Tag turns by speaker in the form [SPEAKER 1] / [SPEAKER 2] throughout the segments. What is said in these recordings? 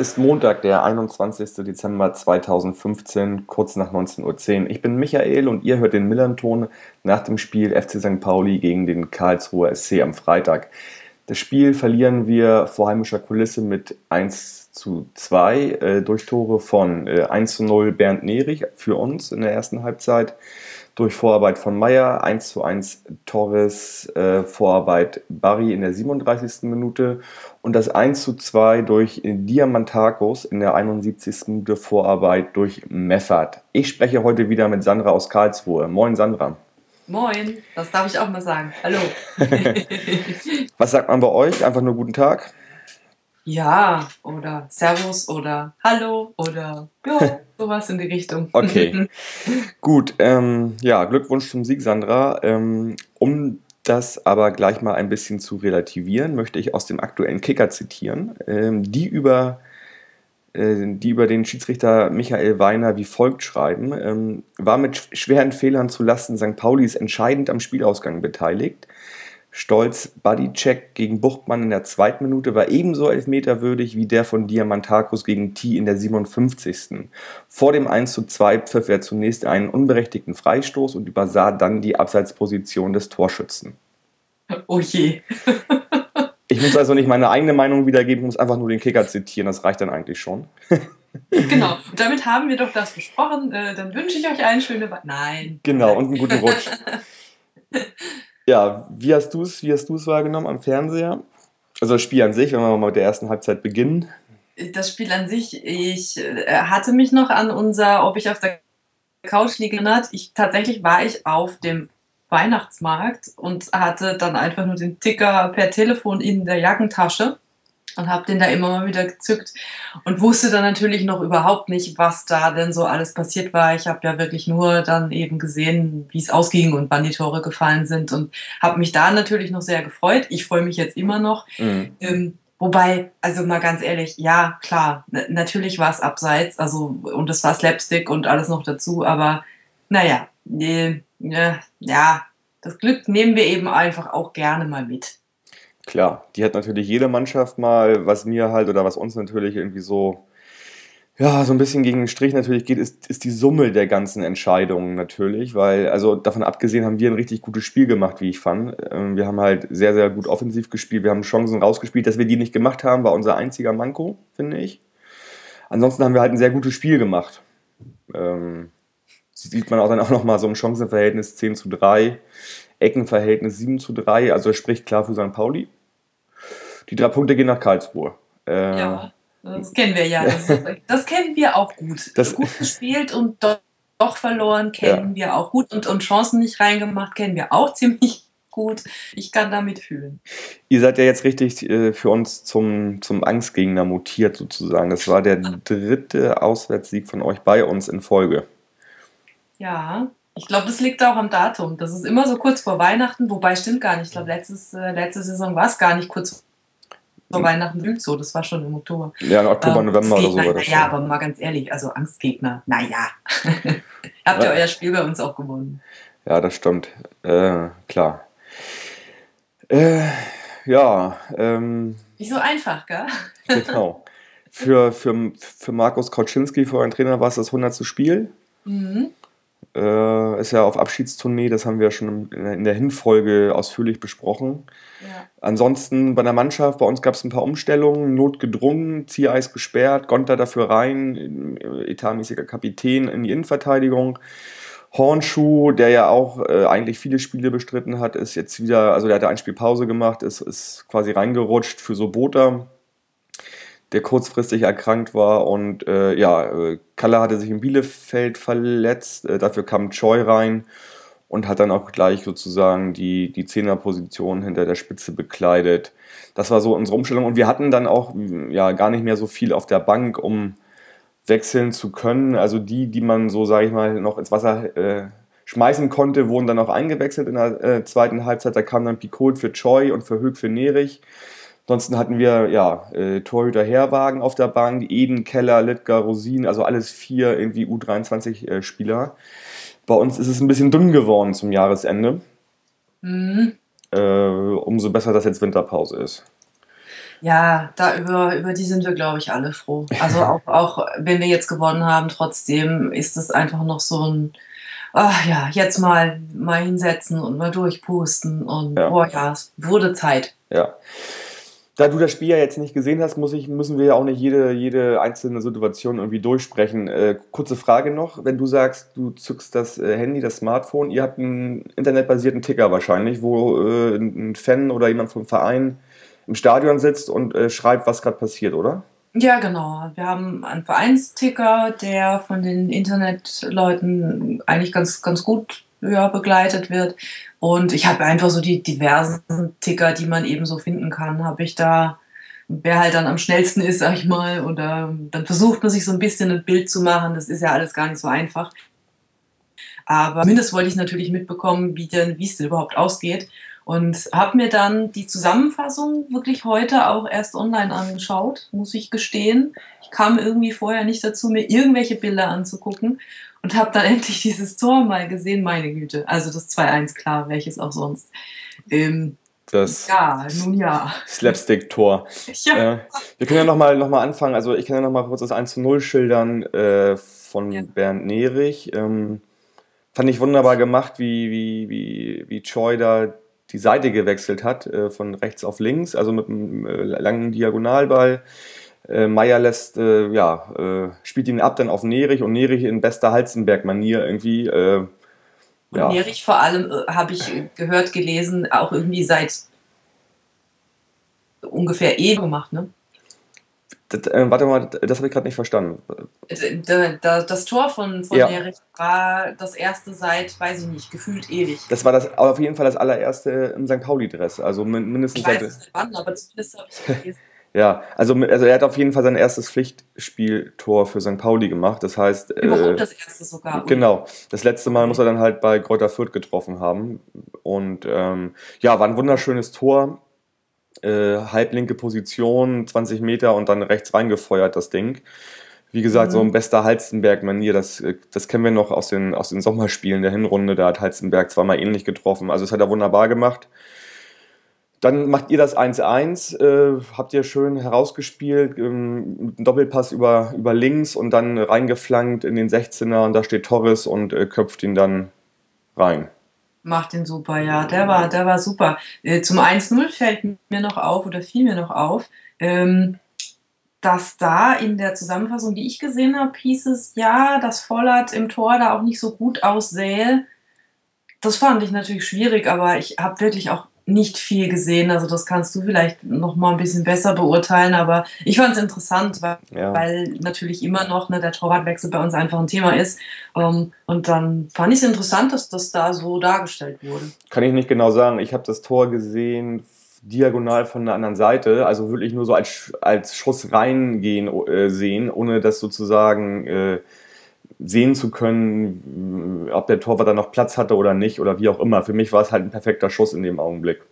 [SPEAKER 1] ist Montag, der 21. Dezember 2015, kurz nach 19.10 Uhr. Ich bin Michael und ihr hört den Millanton nach dem Spiel FC St. Pauli gegen den Karlsruher SC am Freitag. Das Spiel verlieren wir vor heimischer Kulisse mit 1 zu 2 äh, durch Tore von äh, 1 zu 0 Bernd Nerich für uns in der ersten Halbzeit durch Vorarbeit von Meyer, 1 zu 1 Torres, äh, Vorarbeit Barry in der 37. Minute und das 1 zu 2 durch Diamantakos in der 71. Minute Vorarbeit durch Meffert. Ich spreche heute wieder mit Sandra aus Karlsruhe. Moin Sandra.
[SPEAKER 2] Moin, das darf ich auch mal sagen. Hallo.
[SPEAKER 1] Was sagt man bei euch? Einfach nur guten Tag?
[SPEAKER 2] Ja, oder Servus oder Hallo oder ja, sowas in die Richtung.
[SPEAKER 1] Okay, gut. Ähm, ja, Glückwunsch zum Sieg, Sandra. Ähm, um das aber gleich mal ein bisschen zu relativieren, möchte ich aus dem aktuellen Kicker zitieren, ähm, die über äh, die über den Schiedsrichter Michael Weiner wie folgt schreiben, ähm, war mit schweren Fehlern zu Lasten St. Paulis entscheidend am Spielausgang beteiligt. Stolz Bodycheck gegen Buchtmann in der zweiten Minute war ebenso elfmeterwürdig wie der von Diamantakos gegen T in der 57. Vor dem 1 zu 2 pfiff er zunächst einen unberechtigten Freistoß und übersah dann die Abseitsposition des Torschützen.
[SPEAKER 2] Oh je.
[SPEAKER 1] ich muss also nicht meine eigene Meinung wiedergeben, muss einfach nur den Kicker zitieren, das reicht dann eigentlich schon.
[SPEAKER 2] genau, und damit haben wir doch das besprochen. Äh, dann wünsche ich euch einen schönen... Nein.
[SPEAKER 1] Genau, und einen guten Rutsch. Ja, wie hast du es, wie hast du es wahrgenommen am Fernseher? Also das Spiel an sich, wenn wir mal mit der ersten Halbzeit beginnen.
[SPEAKER 2] Das Spiel an sich, ich äh, hatte mich noch an unser, ob ich auf der Couch liege, erinnert. Ich tatsächlich war ich auf dem Weihnachtsmarkt und hatte dann einfach nur den Ticker per Telefon in der Jackentasche und habe den da immer mal wieder gezückt und wusste dann natürlich noch überhaupt nicht, was da denn so alles passiert war. Ich habe ja wirklich nur dann eben gesehen, wie es ausging und wann die Tore gefallen sind und habe mich da natürlich noch sehr gefreut. Ich freue mich jetzt immer noch. Mhm. Ähm, wobei, also mal ganz ehrlich, ja, klar, natürlich war es abseits, also und es war Slapstick und alles noch dazu, aber naja, äh, ja, das Glück nehmen wir eben einfach auch gerne mal mit.
[SPEAKER 1] Klar, die hat natürlich jede Mannschaft mal, was mir halt oder was uns natürlich irgendwie so, ja, so ein bisschen gegen den Strich natürlich geht, ist, ist die Summe der ganzen Entscheidungen natürlich, weil, also davon abgesehen haben wir ein richtig gutes Spiel gemacht, wie ich fand. Ähm, wir haben halt sehr, sehr gut offensiv gespielt, wir haben Chancen rausgespielt, dass wir die nicht gemacht haben, war unser einziger Manko, finde ich. Ansonsten haben wir halt ein sehr gutes Spiel gemacht. Ähm, sieht man auch dann auch nochmal so im Chancenverhältnis 10 zu 3, Eckenverhältnis 7 zu 3, also spricht klar für St. Pauli. Die drei Punkte gehen nach Karlsruhe.
[SPEAKER 2] Äh, ja, das kennen wir ja. Das, das kennen wir auch gut. Das, gut gespielt und doch, doch verloren kennen ja. wir auch gut. Und, und Chancen nicht reingemacht kennen wir auch ziemlich gut. Ich kann damit fühlen.
[SPEAKER 1] Ihr seid ja jetzt richtig äh, für uns zum, zum Angstgegner mutiert sozusagen. Das war der dritte Auswärtssieg von euch bei uns in Folge.
[SPEAKER 2] Ja, ich glaube, das liegt auch am Datum. Das ist immer so kurz vor Weihnachten, wobei stimmt gar nicht. Ich glaube, äh, letzte Saison war es gar nicht kurz vor vor Weihnachten blüht so, das war schon im Oktober.
[SPEAKER 1] Ja, im Oktober, ähm, November oder so war
[SPEAKER 2] das. Ja, aber mal ganz ehrlich, also Angstgegner, naja. Habt ihr ja. euer Spiel bei uns auch gewonnen.
[SPEAKER 1] Ja, das stimmt. Äh, klar. Äh, ja. Ähm,
[SPEAKER 2] Nicht so einfach, gell?
[SPEAKER 1] genau. Für, für, für Markus Kauczynski, für euren Trainer, war es das 100. Spiel. Mhm. Äh, ist ja auf Abschiedstournee, das haben wir schon in der Hinfolge ausführlich besprochen. Ja. Ansonsten bei der Mannschaft, bei uns gab es ein paar Umstellungen, notgedrungen, Ziereis gesperrt, Gonter dafür rein, etatmäßiger Kapitän in die Innenverteidigung. Hornschuh, der ja auch äh, eigentlich viele Spiele bestritten hat, ist jetzt wieder, also der ein Spiel Pause gemacht, ist, ist quasi reingerutscht für Sobota der kurzfristig erkrankt war. Und äh, ja, äh, Kalle hatte sich in Bielefeld verletzt, äh, dafür kam Choi rein und hat dann auch gleich sozusagen die, die Zehnerposition hinter der Spitze bekleidet. Das war so unsere Umstellung. Und wir hatten dann auch ja gar nicht mehr so viel auf der Bank, um wechseln zu können. Also die, die man so, sage ich mal, noch ins Wasser äh, schmeißen konnte, wurden dann auch eingewechselt in der äh, zweiten Halbzeit. Da kam dann Picot für Choi und für Höck für Nerich. Ansonsten hatten wir ja äh, Torhüter Herwagen auf der Bank, Eden, Keller, Littger, Rosin, also alles vier irgendwie U23-Spieler. Bei uns ist es ein bisschen dünn geworden zum Jahresende.
[SPEAKER 2] Mhm.
[SPEAKER 1] Äh, umso besser, dass jetzt Winterpause ist.
[SPEAKER 2] Ja, da über, über die sind wir, glaube ich, alle froh. Also auch, auch wenn wir jetzt gewonnen haben, trotzdem ist es einfach noch so ein, ach ja, jetzt mal, mal hinsetzen und mal durchpusten und
[SPEAKER 1] Ja.
[SPEAKER 2] boah ja, es wurde Zeit.
[SPEAKER 1] Ja. Da du das Spiel ja jetzt nicht gesehen hast, ich, müssen wir ja auch nicht jede, jede einzelne Situation irgendwie durchsprechen. Äh, kurze Frage noch, wenn du sagst, du zückst das äh, Handy, das Smartphone, ihr habt einen internetbasierten Ticker wahrscheinlich, wo äh, ein Fan oder jemand vom Verein im Stadion sitzt und äh, schreibt, was gerade passiert, oder?
[SPEAKER 2] Ja, genau. Wir haben einen Vereinsticker, der von den Internetleuten eigentlich ganz, ganz gut ja, begleitet wird. Und ich habe einfach so die diversen Ticker, die man eben so finden kann, habe ich da, wer halt dann am schnellsten ist, sag ich mal. Und ähm, dann versucht man sich so ein bisschen ein Bild zu machen. Das ist ja alles gar nicht so einfach. Aber zumindest wollte ich natürlich mitbekommen, wie denn, wie es denn überhaupt ausgeht. Und habe mir dann die Zusammenfassung wirklich heute auch erst online angeschaut, muss ich gestehen. Ich kam irgendwie vorher nicht dazu, mir irgendwelche Bilder anzugucken und habe dann endlich dieses Tor mal gesehen, meine Güte. Also das 2-1, klar, welches auch sonst. Ähm,
[SPEAKER 1] Das
[SPEAKER 2] ja, nun ja.
[SPEAKER 1] Slapstick-Tor.
[SPEAKER 2] ja.
[SPEAKER 1] Äh, wir können ja nochmal noch mal anfangen. Also, ich kann ja nochmal kurz das 1 zu 0 schildern äh, von
[SPEAKER 2] Ja.
[SPEAKER 1] Bernd Nerich. Ähm, fand ich wunderbar gemacht, wie, wie, wie, wie Choi da die Seite gewechselt hat, äh, von rechts auf links, also mit einem äh, langen Diagonalball. Äh, Meier lässt, äh, ja, äh, spielt ihn ab dann auf Nerich und Nerich in bester Halzenberg-Manier irgendwie. Äh,
[SPEAKER 2] Und
[SPEAKER 1] ja.
[SPEAKER 2] Nerich vor allem, habe ich gehört, gelesen, auch irgendwie seit ungefähr eh gemacht, ne?
[SPEAKER 1] Das, äh, warte mal, das habe ich gerade nicht verstanden.
[SPEAKER 2] Da- Das Tor von, von
[SPEAKER 1] Ja.
[SPEAKER 2] Nerich war das erste seit, weiß ich nicht, gefühlt ewig.
[SPEAKER 1] Das war das auf jeden Fall das allererste im St. Pauli-Dress. Also min- mindestens
[SPEAKER 2] Ich weiß
[SPEAKER 1] seit.
[SPEAKER 2] nicht wann, aber zumindest habe ich gelesen.
[SPEAKER 1] Ja, also, also er hat auf jeden Fall sein erstes Pflichtspieltor für St. Pauli gemacht. Das heißt, äh,
[SPEAKER 2] Überhaupt das erste sogar.
[SPEAKER 1] genau, das letzte Mal muss er dann halt bei Kräuter Fürth getroffen haben. Und ähm, ja, war ein wunderschönes Tor. Äh, halblinke Position, 20 Meter und dann rechts reingefeuert, das Ding. Wie gesagt,
[SPEAKER 2] Mhm.
[SPEAKER 1] so ein bester Halstenberg-Manier, das, äh, das kennen wir noch aus den, aus den Sommerspielen der Hinrunde. Da hat Halstenberg zweimal ähnlich getroffen. Also, das hat er wunderbar gemacht. Dann macht ihr das 1-1, äh, habt ihr schön herausgespielt, ähm, Doppelpass über, über links und dann reingeflankt in den 16er und da steht Torres und äh, köpft ihn dann rein.
[SPEAKER 2] Macht den super, ja. Der war, der war super. Äh, Zum 1-0 fällt mir noch auf oder fiel mir noch auf, ähm, dass da in der Zusammenfassung, die ich gesehen habe, hieß es, ja, dass Vollert im Tor da auch nicht so gut aussähe. Das fand ich natürlich schwierig, aber ich habe wirklich auch nicht viel gesehen. Also das kannst du vielleicht noch mal ein bisschen besser beurteilen, aber ich fand es interessant, weil
[SPEAKER 1] Ja.
[SPEAKER 2] weil natürlich immer noch ne, der Torwartwechsel bei uns einfach ein Thema ist. Ähm, und dann fand ich es interessant, dass das da so dargestellt wurde.
[SPEAKER 1] Kann ich nicht genau sagen. Ich habe das Tor gesehen diagonal von der anderen Seite, also wirklich nur so als, als Schuss reingehen äh, sehen, ohne das sozusagen äh, sehen zu können, ob der Torwart da noch Platz hatte oder nicht oder wie auch immer. Für mich war es halt ein perfekter Schuss in dem Augenblick.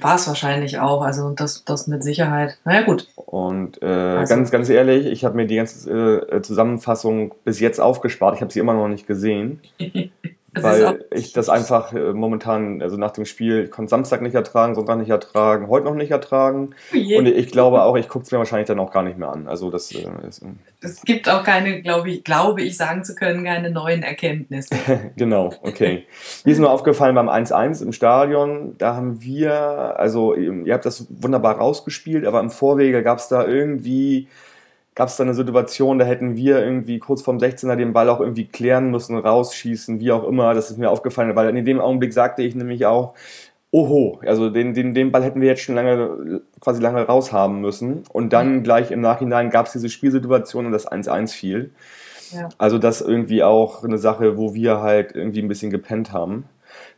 [SPEAKER 2] War es wahrscheinlich auch, also das, das mit Sicherheit. Naja, gut.
[SPEAKER 1] Und äh,
[SPEAKER 2] Also-
[SPEAKER 1] ganz, ganz ehrlich, ich habe mir die ganze äh, Zusammenfassung bis jetzt aufgespart. Ich habe sie immer noch nicht gesehen,
[SPEAKER 2] Auch-
[SPEAKER 1] weil ich das einfach äh, momentan, also nach dem Spiel, ich konnte Samstag nicht ertragen, Sonntag nicht ertragen, heute noch nicht ertragen.
[SPEAKER 2] Oh je.
[SPEAKER 1] Und ich glaube auch, ich gucke es mir wahrscheinlich dann auch gar nicht mehr an. Also das äh, ist, äh,
[SPEAKER 2] es gibt auch keine, glaube ich, glaube ich sagen zu können, keine neuen Erkenntnisse.
[SPEAKER 1] genau, okay. Mir ist nur aufgefallen beim 1-1 im Stadion, da haben wir, also ihr habt das wunderbar rausgespielt, aber im Vorwege gab es da irgendwie, gab es da eine Situation, da hätten wir irgendwie kurz vorm 16er den Ball auch irgendwie klären müssen, rausschießen, wie auch immer. Das ist mir aufgefallen, weil in dem Augenblick sagte ich nämlich auch, oho, also den, den, den Ball hätten wir jetzt schon lange, quasi lange raushaben müssen. Und dann gleich im Nachhinein gab es diese Spielsituation und das 1-1 fiel.
[SPEAKER 2] Ja.
[SPEAKER 1] Also das irgendwie auch eine Sache, wo wir halt irgendwie ein bisschen gepennt haben.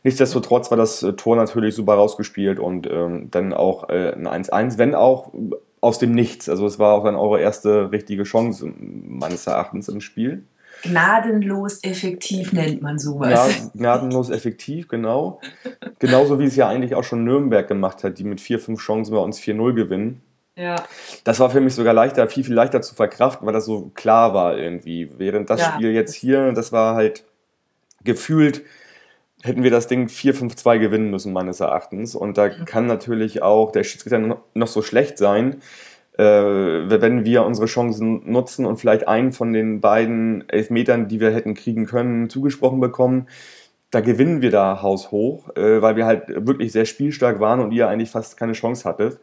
[SPEAKER 1] Nichtsdestotrotz war das äh, Tor natürlich super rausgespielt und ähm, dann auch äh, ein 1-1, wenn auch aus dem Nichts. Also es war auch dann eure erste richtige Chance meines Erachtens im Spiel.
[SPEAKER 2] Gnadenlos effektiv nennt man sowas.
[SPEAKER 1] Ja, gnadenlos effektiv, genau. Genauso wie es ja eigentlich auch schon Nürnberg gemacht hat, die mit vier, fünf Chancen bei uns 4-0 gewinnen.
[SPEAKER 2] Ja.
[SPEAKER 1] Das war für mich sogar leichter, viel, viel leichter zu verkraften, weil das so klar war irgendwie. Während das
[SPEAKER 2] Ja.
[SPEAKER 1] Spiel jetzt hier, das war halt gefühlt, hätten wir das Ding 4-5-2 gewinnen müssen, meines Erachtens. Und da kann natürlich auch der Schiedsrichter noch- so schlecht sein, äh, wenn wir unsere Chancen nutzen und vielleicht einen von den beiden Elfmetern, die wir hätten kriegen können, zugesprochen bekommen. Da gewinnen wir da haushoch, äh, weil wir halt wirklich sehr spielstark waren und ihr eigentlich fast keine Chance hattet.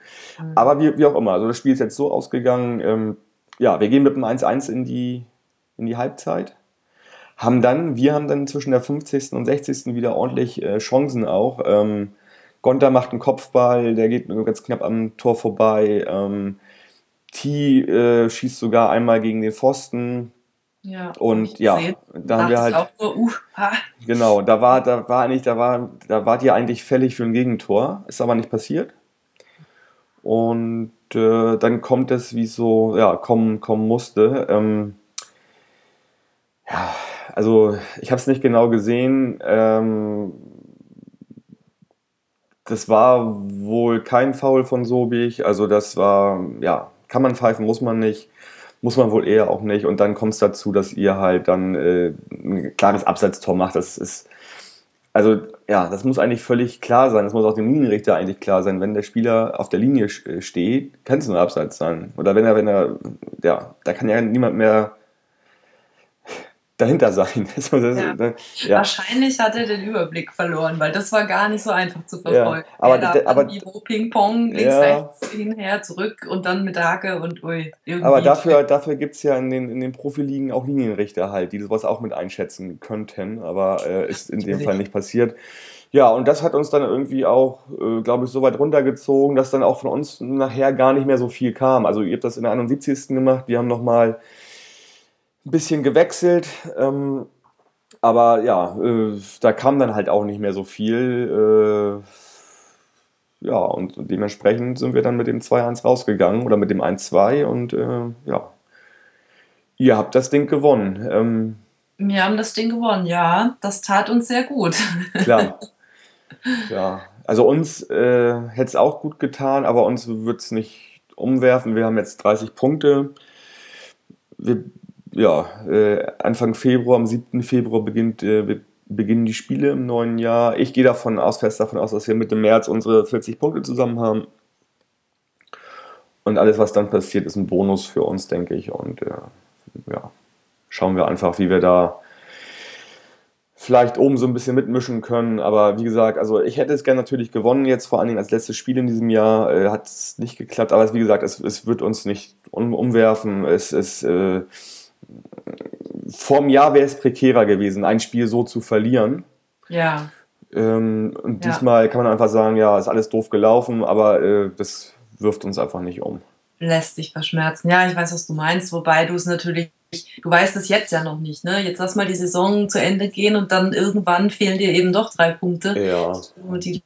[SPEAKER 1] Aber wie, wie auch immer, also das Spiel ist jetzt so ausgegangen, ähm, ja, wir gehen mit einem 1-1 in die, in die Halbzeit. Haben dann, wir haben dann zwischen der 50. und 60. wieder ordentlich äh, Chancen auch. Ähm, Gonta macht einen Kopfball, der geht nur ganz knapp am Tor vorbei. Ähm, T äh, schießt sogar einmal gegen den Pfosten.
[SPEAKER 2] Ja.
[SPEAKER 1] Und ja, da haben wir halt,
[SPEAKER 2] auch so, uh, ha.
[SPEAKER 1] genau, da war, da war eigentlich, da war, da wart ihr eigentlich fällig für ein Gegentor, ist aber nicht passiert. Und äh, dann kommt es, wie es so, ja, kommen, kommen musste. Ähm, ja, also ich habe es nicht genau gesehen. Ähm, das war wohl kein Foul von Sobich. Also das war, ja, kann man pfeifen, muss man nicht. Muss man wohl eher auch nicht. Und dann kommt es dazu, dass ihr halt dann äh, ein klares Abseitstor macht. Das ist, also ja, das muss eigentlich völlig klar sein. Das muss auch dem Linienrichter eigentlich klar sein. Wenn der Spieler auf der Linie sch- steht, kann es nur Abseits sein. Oder wenn er, wenn er, ja, da kann ja niemand mehr dahinter sein.
[SPEAKER 2] Ja.
[SPEAKER 1] das, ja.
[SPEAKER 2] Wahrscheinlich hat er den Überblick verloren, weil das war gar nicht so einfach zu verfolgen.
[SPEAKER 1] aber
[SPEAKER 2] Er
[SPEAKER 1] d-
[SPEAKER 2] lag
[SPEAKER 1] aber-
[SPEAKER 2] wo Ping-Pong, links,
[SPEAKER 1] Ja.
[SPEAKER 2] rechts, hinher, zurück und dann mit Hake und ui.
[SPEAKER 1] Aber dafür, dafür gibt es ja in den, in den Profiligen auch Linienrichter halt, die sowas auch mit einschätzen könnten, aber äh, ist in dem. Fall nicht passiert. Ja, und das hat uns dann irgendwie auch, äh, glaube ich, so weit runtergezogen, dass dann auch von uns nachher gar nicht mehr so viel kam. Also ihr habt das in der 71. gemacht, wir haben nochmal ein bisschen gewechselt, ähm, aber ja, äh, da kam dann halt auch nicht mehr so viel. Äh, ja, und dementsprechend sind wir dann mit dem 2-1 rausgegangen oder mit dem 1-2 und äh, ja, ihr habt das Ding gewonnen. Ähm,
[SPEAKER 2] Wir haben das Ding gewonnen, ja. Das tat uns sehr gut.
[SPEAKER 1] klar. ja, also uns äh, hätte es auch gut getan, aber uns wird es nicht umwerfen. Wir haben jetzt 30 Punkte. Wir, ja, äh, Anfang Februar, am 7. Februar beginnt, äh, beginnen die Spiele im neuen Jahr. Ich gehe davon aus, fest davon aus, dass wir Mitte März unsere 40 Punkte zusammen haben. Und alles, was dann passiert, ist ein Bonus für uns, denke ich. Und äh, ja, schauen wir einfach, wie wir da vielleicht oben so ein bisschen mitmischen können. Aber wie gesagt, also ich hätte es gerne natürlich gewonnen, jetzt vor allen Dingen als letztes Spiel in diesem Jahr. Äh, Hat es nicht geklappt, aber wie gesagt, es, es wird uns nicht um, umwerfen. Es ist. Äh, vorm Jahr wäre es prekärer gewesen, ein Spiel so zu verlieren.
[SPEAKER 2] Ja,
[SPEAKER 1] Ähm, und
[SPEAKER 2] Ja.
[SPEAKER 1] diesmal kann man einfach sagen, ja, ist alles doof gelaufen, aber äh, das wirft uns einfach nicht um.
[SPEAKER 2] lässt sich verschmerzen. Ja, ich weiß, was du meinst, wobei du es natürlich, du weißt es jetzt ja noch nicht, ne? Jetzt lass mal die Saison zu Ende gehen und dann irgendwann fehlen dir eben doch drei Punkte,
[SPEAKER 1] Ja,
[SPEAKER 2] die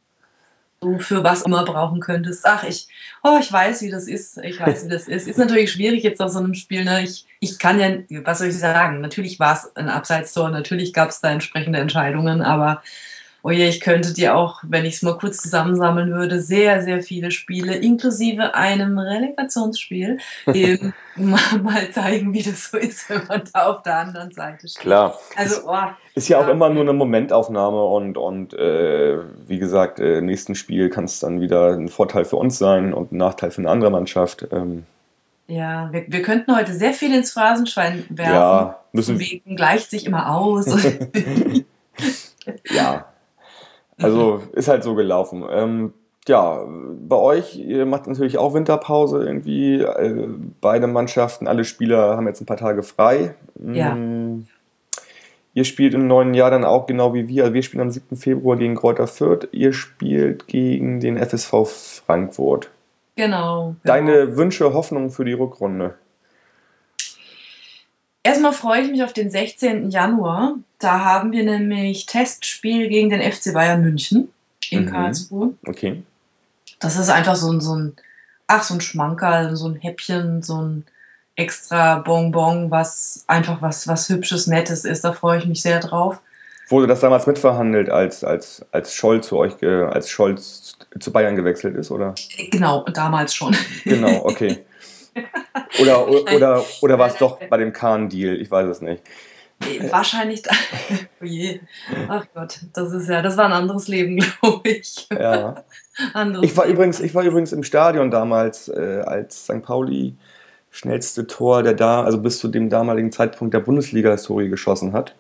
[SPEAKER 2] du für was immer brauchen könntest. Ach, ich, oh, ich weiß, wie das ist. Ich weiß, wie das ist. Ist natürlich schwierig jetzt auf so einem Spiel, ne? Ich, ich kann ja, was soll ich sagen? Natürlich war es ein Abseitstor, natürlich gab es da entsprechende Entscheidungen, aber oh je, ich könnte dir auch, wenn ich es mal kurz zusammensammeln würde, sehr, sehr viele Spiele, inklusive einem Relegationsspiel, eben mal, mal zeigen, wie das so ist, wenn man da auf der anderen Seite steht.
[SPEAKER 1] klar.
[SPEAKER 2] Also, oh,
[SPEAKER 1] Ist ja auch
[SPEAKER 2] Ja.
[SPEAKER 1] immer nur eine Momentaufnahme und, und äh, wie gesagt, äh, im nächsten Spiel kann es dann wieder ein Vorteil für uns sein und ein Nachteil für eine andere Mannschaft. Ähm,
[SPEAKER 2] ja, wir, wir könnten heute sehr viel ins Phrasenschwein werfen.
[SPEAKER 1] ja,
[SPEAKER 2] Müssen
[SPEAKER 1] müssen
[SPEAKER 2] wegen gleicht sich immer aus.
[SPEAKER 1] Ja. Also ist halt so gelaufen. Ähm, ja, bei euch, ihr macht natürlich auch Winterpause irgendwie. Äh, beide Mannschaften, alle Spieler haben jetzt ein paar Tage frei.
[SPEAKER 2] Ja.
[SPEAKER 1] Mm, Ihr spielt im neuen Jahr dann auch genau wie wir. Also wir spielen am 7. Februar gegen Kräuter Fürth. Ihr spielt gegen den FSV Frankfurt.
[SPEAKER 2] genau. genau.
[SPEAKER 1] Deine Wünsche, Hoffnungen für die Rückrunde?
[SPEAKER 2] Erstmal freue ich mich auf den 16. Januar. Da haben wir nämlich Testspiel gegen den FC Bayern München in
[SPEAKER 1] Mhm.
[SPEAKER 2] Karlsruhe.
[SPEAKER 1] Okay.
[SPEAKER 2] Das ist einfach so ein, so ein, ach, so ein Schmankerl, so ein Häppchen, so ein extra Bonbon, was einfach was, was Hübsches, Nettes ist. Da freue ich mich sehr drauf.
[SPEAKER 1] Wurde das damals mitverhandelt, als, als, als Scholl zu euch, als Scholz zu Bayern gewechselt ist, oder?
[SPEAKER 2] Genau, damals schon.
[SPEAKER 1] Genau, okay. Oder, oder, oder war es doch bei dem Kahn-Deal? Ich weiß es nicht.
[SPEAKER 2] Wahrscheinlich. oh je. Ach Gott, das ist ja, das war ein anderes Leben, glaube ich.
[SPEAKER 1] Ja. ich war übrigens, ich war übrigens im Stadion damals, äh, als St. Pauli schnellste Tor der da, also bis zu dem damaligen Zeitpunkt der Bundesliga-Historie geschossen hat.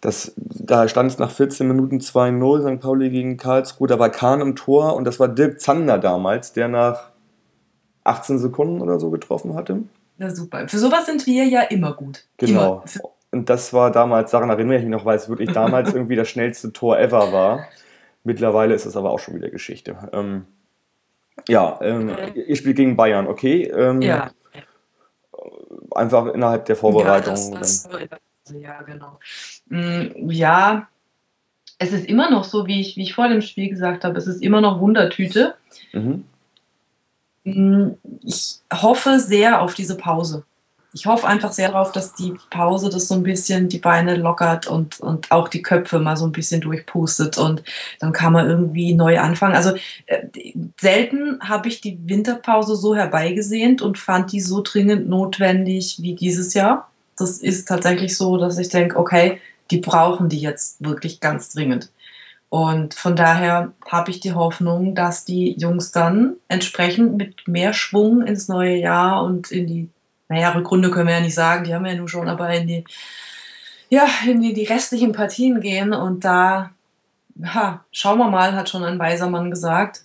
[SPEAKER 1] Das, da stand es nach 14 Minuten 2-0, St. Pauli gegen Karlsruhe, da war Kahn im Tor und das war Dirk Zander damals, der nach 18 Sekunden oder so getroffen hatte.
[SPEAKER 2] Na super. Für sowas sind wir ja immer gut.
[SPEAKER 1] Genau. Immer. Und das war damals, daran erinnere ich mich noch, weil es wirklich damals irgendwie das schnellste Tor ever war. Mittlerweile ist es aber auch schon wieder Geschichte. Ähm, ja, ähm, ihr spielt gegen Bayern, okay? Ähm, ja. Einfach innerhalb der Vorbereitung. Ja, das, das,
[SPEAKER 2] ja genau. Mm, ja, es ist immer noch so, wie ich, wie ich vor dem Spiel gesagt habe, es ist immer noch Wundertüte. Mhm. Mm, ich hoffe sehr auf diese Pause ich hoffe einfach sehr darauf, dass die Pause das so ein bisschen die Beine lockert und, und auch die Köpfe mal so ein bisschen durchpustet und dann kann man irgendwie neu anfangen. Also äh, selten habe ich die Winterpause so herbeigesehnt und fand die so dringend notwendig wie dieses Jahr. Das ist tatsächlich so, dass ich denke, okay, die brauchen die jetzt wirklich ganz dringend. Und von daher habe ich die Hoffnung, dass die Jungs dann entsprechend mit mehr Schwung ins neue Jahr und in die naja, Rückrunde können wir ja nicht sagen, die haben wir ja nun schon, aber in die, ja, in die, die restlichen Partien gehen und da, ha, schauen wir mal, hat schon ein weiser Mann gesagt.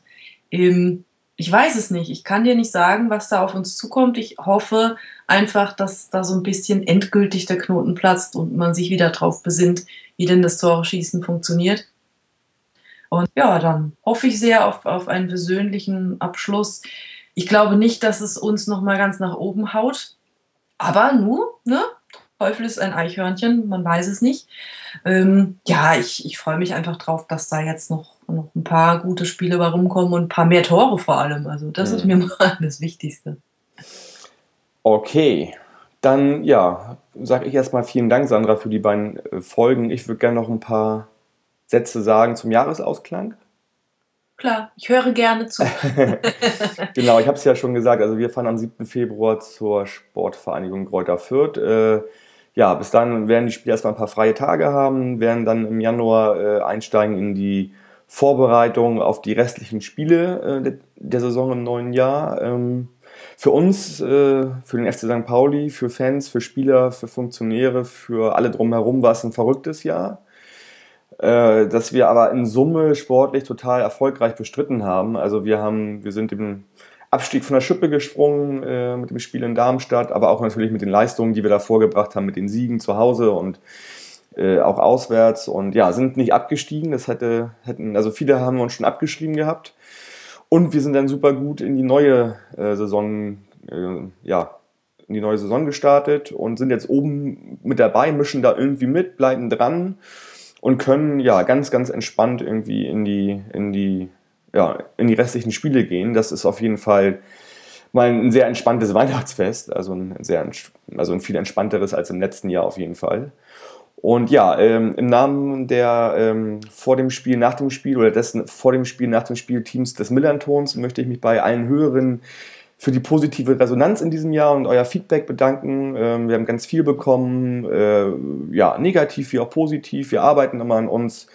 [SPEAKER 2] Ähm, ich weiß es nicht. Ich kann dir nicht sagen, was da auf uns zukommt. Ich hoffe einfach, dass da so ein bisschen endgültig der Knoten platzt und man sich wieder drauf besinnt, wie denn das Tore-Schießen funktioniert. Und ja, dann hoffe ich sehr auf, auf einen persönlichen Abschluss. Ich glaube nicht, dass es uns nochmal ganz nach oben haut. Aber nur, ne? Teufel ist ein Eichhörnchen, man weiß es nicht. Ähm, ja, ich, ich freue mich einfach drauf, dass da jetzt noch, noch ein paar gute Spiele bei rumkommen und ein paar mehr Tore vor allem. Also das mhm. ist mir mal das Wichtigste.
[SPEAKER 1] Okay, dann ja, sage ich erstmal vielen Dank, Sandra, für die beiden äh, Folgen. Ich würde gerne noch ein paar Sätze sagen zum Jahresausklang.
[SPEAKER 2] Klar, ich höre gerne zu.
[SPEAKER 1] genau, ich habe es ja schon gesagt. Also wir fahren am 7. Februar zur Sportvereinigung Kräuter Fürth. Äh, ja, bis dann werden die Spieler erstmal ein paar freie Tage haben, werden dann im Januar äh, einsteigen in die Vorbereitung auf die restlichen Spiele äh, der Saison im neuen Jahr. Ähm, für uns, äh, für den FC St. Pauli, für Fans, für Spieler, für Funktionäre, für alle drumherum war es ein verrücktes Jahr. Äh, dass wir aber in Summe sportlich total erfolgreich bestritten haben. Also wir haben, wir sind im Abstieg von der Schippe gesprungen äh, mit dem Spiel in Darmstadt, aber auch natürlich mit den Leistungen, die wir da vorgebracht haben, mit den Siegen zu Hause und äh, auch auswärts und ja, sind nicht abgestiegen. Das hätte, hätten, also viele haben uns schon abgeschrieben gehabt. Und wir sind dann super gut in die neue äh, Saison, äh, ja, in die neue Saison gestartet und sind jetzt oben mit dabei, mischen da irgendwie mit, bleiben dran und können ja ganz, ganz entspannt irgendwie in die, in die, ja, in die restlichen Spiele gehen. Das ist auf jeden Fall mal ein sehr entspanntes Weihnachtsfest, also ein sehr, also ein viel entspannteres als im letzten Jahr auf jeden Fall. Und ja, ähm, im Namen der ähm, vor dem Spiel, nach dem Spiel oder dessen vor dem Spiel, nach dem Spiel Teams des Millantons möchte ich mich bei allen Hörerinnen für die positive Resonanz in diesem Jahr und euer Feedback bedanken. Ähm, wir haben ganz viel bekommen, äh, ja, negativ wie auch positiv. Wir arbeiten immer an uns,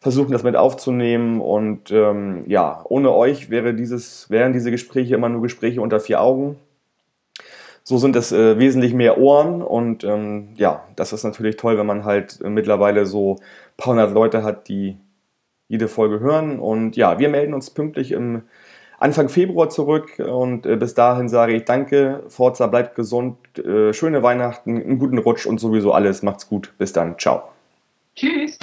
[SPEAKER 1] versuchen das mit aufzunehmen und ähm, ja, ohne euch wäre dieses, wären diese Gespräche immer nur Gespräche unter vier Augen. So sind es äh, wesentlich mehr Ohren und ähm, ja, das ist natürlich toll, wenn man halt äh, mittlerweile so paar hundert Leute hat, die jede Folge hören. Und ja, wir melden uns pünktlich im Anfang Februar zurück und äh, bis dahin sage ich danke, Forza bleibt gesund, äh, schöne Weihnachten, einen guten Rutsch und sowieso alles. Macht's gut. Bis dann. Ciao.
[SPEAKER 2] Tschüss.